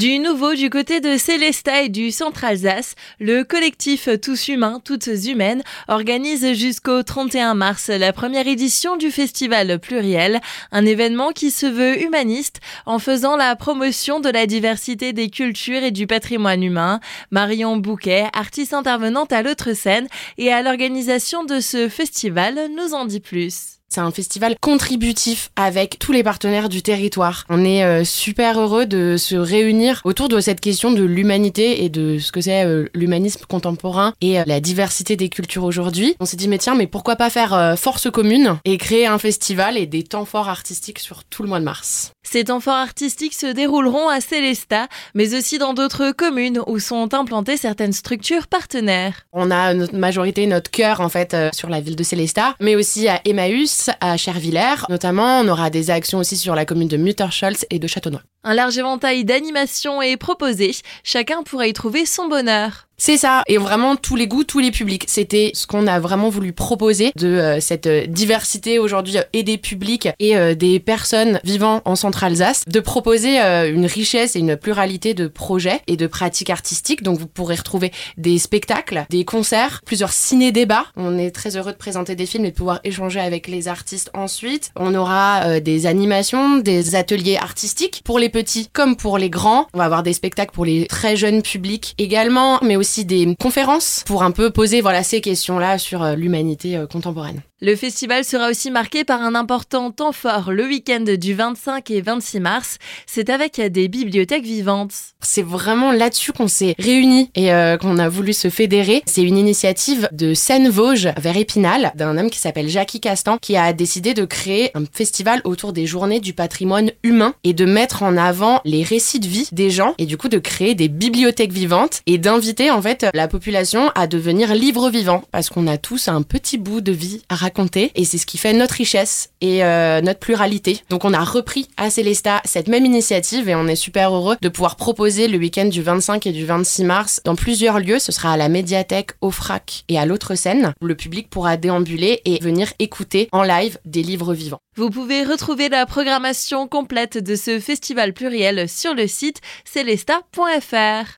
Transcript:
Du nouveau du côté de Célesta et du Centre Alsace, le collectif Tous Humains, Toutes Humaines organise jusqu'au 31 mars la première édition du festival pluriel, un événement qui se veut humaniste en faisant la promotion de la diversité des cultures et du patrimoine humain. Marion Bouquet, artiste intervenante à l'autre scène et à l'organisation de ce festival, nous en dit plus. C'est un festival contributif avec tous les partenaires du territoire. On est euh, super heureux de se réunir autour de cette question de l'humanité et de ce que c'est euh, l'humanisme contemporain et euh, la diversité des cultures aujourd'hui. On s'est dit mais tiens mais pourquoi pas faire force commune et créer un festival et des temps forts artistiques sur tout le mois de mars. Ces temps forts artistiques se dérouleront à Célestat, mais aussi dans d'autres communes où sont implantées certaines structures partenaires. On a notre majorité, notre cœur en fait sur la ville de Célestat, mais aussi à Emmaüs, à Chervillers. Notamment, on aura des actions aussi sur la commune de Mutterscholz et de Châteaunois. Un large éventail d'animations est proposé. Chacun pourra y trouver son bonheur. C'est ça, et vraiment tous les goûts, tous les publics. C'était ce qu'on a vraiment voulu proposer de euh, cette euh, diversité aujourd'hui euh, et des publics et des personnes vivant en Centre-Alsace, de proposer une richesse et une pluralité de projets et de pratiques artistiques. Donc vous pourrez retrouver des spectacles, des concerts, plusieurs ciné-débats. On est très heureux de présenter des films et de pouvoir échanger avec les artistes ensuite. On aura des animations, des ateliers artistiques pour les petits comme pour les grands. On va avoir des spectacles pour les très jeunes publics également, mais aussi des conférences pour un peu poser voilà ces questions-là sur euh, l'humanité euh, contemporaine. Le festival sera aussi marqué par un important temps fort le week-end du 25 et 26 mars. C'est avec des bibliothèques vivantes. C'est vraiment là-dessus qu'on s'est réunis et euh, qu'on a voulu se fédérer. C'est une initiative de Seine-Vosges vers Épinal d'un homme qui s'appelle Jackie Castan qui a décidé de créer un festival autour des journées du patrimoine humain et de mettre en avant les récits de vie des gens et du coup de créer des bibliothèques vivantes et d'inviter en fait la population à devenir livres vivants parce qu'on a tous un petit bout de vie à raconter et c'est ce qui fait notre richesse et euh, notre pluralité. Donc on a repris à Célesta cette même initiative et on est super heureux de pouvoir proposer le week-end du 25 et du 26 mars dans plusieurs lieux. Ce sera à la médiathèque, au FRAC et à l'autre scène où le public pourra déambuler et venir écouter en live des livres vivants. Vous pouvez retrouver la programmation complète de ce festival pluriel sur le site celesta.fr.